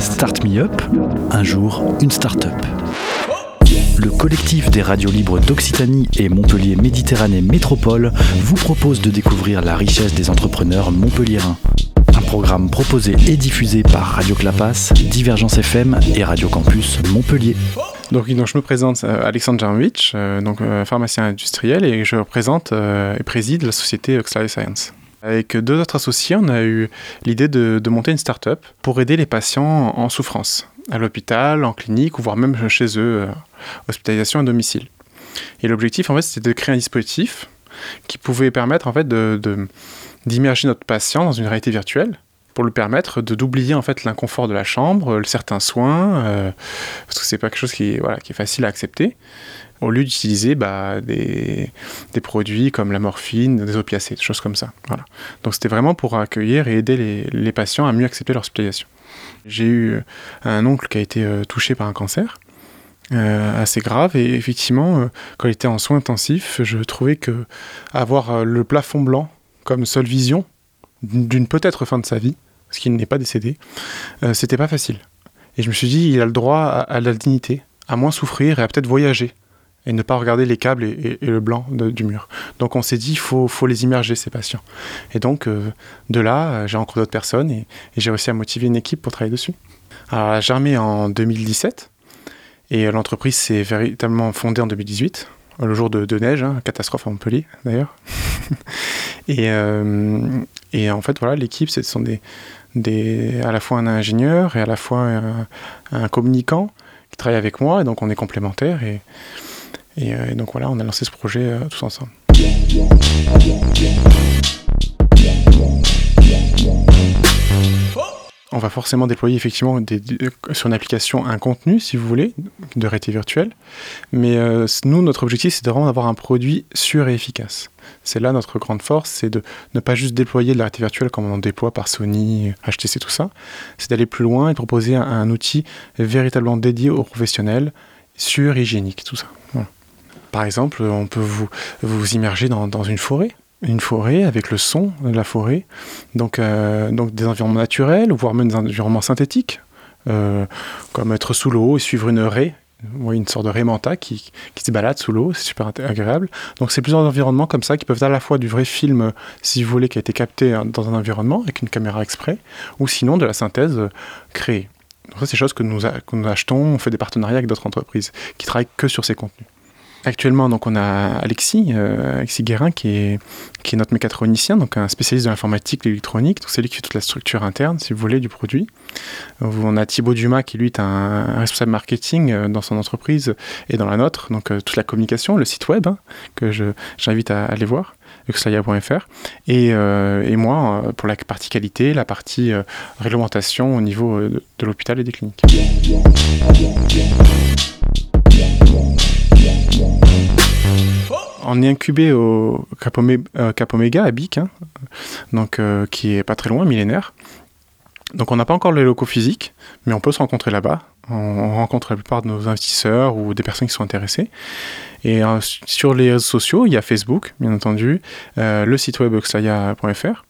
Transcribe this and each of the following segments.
Start Me Up. Un jour, une start-up. Le collectif des radios libres d'Occitanie et Montpellier Méditerranée Métropole vous propose de découvrir la richesse des entrepreneurs montpelliérains. Un programme proposé et diffusé par Radio Clapas, Divergence FM et Radio Campus Montpellier. Donc, donc je me présente euh, Alexandre Jarmovich, euh, donc euh, pharmacien industriel et je représente et préside la société Oxley Science. Avec deux autres associés, on a eu l'idée de, de, monter une start-up pour aider les patients en souffrance, à l'hôpital, en clinique ou voire même chez eux, hospitalisation à domicile. Et l'objectif, en fait, c'était de créer un dispositif qui pouvait permettre, en fait, de, d'immerger notre patient dans une réalité virtuelle pour lui permettre de d'oublier en fait l'inconfort de la chambre, certains soins, euh, parce que c'est pas quelque chose qui, voilà, qui est facile à accepter, au lieu d'utiliser bah, des, des, produits comme la morphine, des opiacés, des choses comme ça. Voilà. Donc c'était vraiment pour accueillir et aider les, patients à mieux accepter leur hospitalisation. J'ai eu un oncle qui a été euh, touché par un cancer. Euh, assez grave et effectivement euh, quand il était en soins intensifs je trouvais que avoir le plafond blanc comme seule vision d'une peut-être fin de sa vie, parce qu'il n'est pas décédé, euh, c'était pas facile. Et je me suis dit, il a le droit à, la dignité, à moins souffrir et à peut-être voyager, et ne pas regarder les câbles et, le blanc du mur. Donc on s'est dit, il faut, faut, les immerger, ces patients. Et donc, euh, de là, j'ai rencontré d'autres personnes et, j'ai réussi à motiver une équipe pour travailler dessus. Alors, j'ai en 2017, et l'entreprise s'est véritablement fondée en 2018 le jour de, neige, hein, catastrophe à Montpellier d'ailleurs. et, euh, et, en fait, voilà, l'équipe, ce sont des, à la fois un ingénieur et à la fois un, communicant qui travaille avec moi, et donc on est complémentaires. Et, euh, donc voilà, on a lancé ce projet euh, tous ensemble on va forcément déployer effectivement des, sur une application un contenu, si vous voulez, de réalité virtuelle. Mais euh, nous, notre objectif, c'est vraiment avoir un produit sûr et efficace. C'est là notre grande force, c'est de ne pas juste déployer de la réalité virtuelle comme on en déploie par Sony, HTC, tout ça. C'est d'aller plus loin et de proposer un, outil véritablement dédié aux professionnels, sûr, hygiénique, tout ça. Par exemple, on peut vous, vous immerger dans, dans une forêt une forêt avec le son de la forêt, donc, euh, donc des environnements naturels, voire même des environnements synthétiques, euh, comme être sous l'eau et suivre une raie, une sorte de raie manta qui, qui se balade sous l'eau, c'est super agréable. Donc c'est plusieurs environnements comme ça qui peuvent être à la fois du vrai film, si vous voulez, qui a été capté dans un environnement avec une caméra exprès, ou sinon de la synthèse créée. Donc ça c'est des choses que nous, que nous achetons, on fait des partenariats avec d'autres entreprises qui travaillent que sur ces contenus. Actuellement, donc, on a Alexis, euh, Alexis Guérin, qui est, qui est notre mécatronicien, donc un spécialiste de l'informatique, de l'électronique. C'est lui qui fait toute la structure interne, si vous voulez, du produit. On a Thibaut Dumas, qui lui est un, responsable marketing euh, dans son entreprise et dans la nôtre, donc euh, toute la communication, le site web, hein, que j'invite à, aller voir uxlaya.fr et, et, moi pour la partie qualité, la partie réglementation au niveau de, de l'hôpital et des cliniques. On est incubé au euh, Cap, Omega à Bic, hein, donc, euh, qui est pas très loin, millénaire. Donc on n'a pas encore les locaux physiques, mais on peut se rencontrer là-bas. On, rencontre la plupart de nos investisseurs ou des personnes qui sont intéressées. Et euh, sur les réseaux sociaux, il y a Facebook, bien entendu, le site web oxlaya.fr.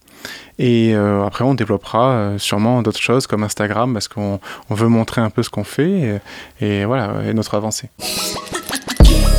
Et après, on développera sûrement d'autres choses comme Instagram parce qu'on veut montrer un peu ce qu'on fait et, et voilà, et notre avancée.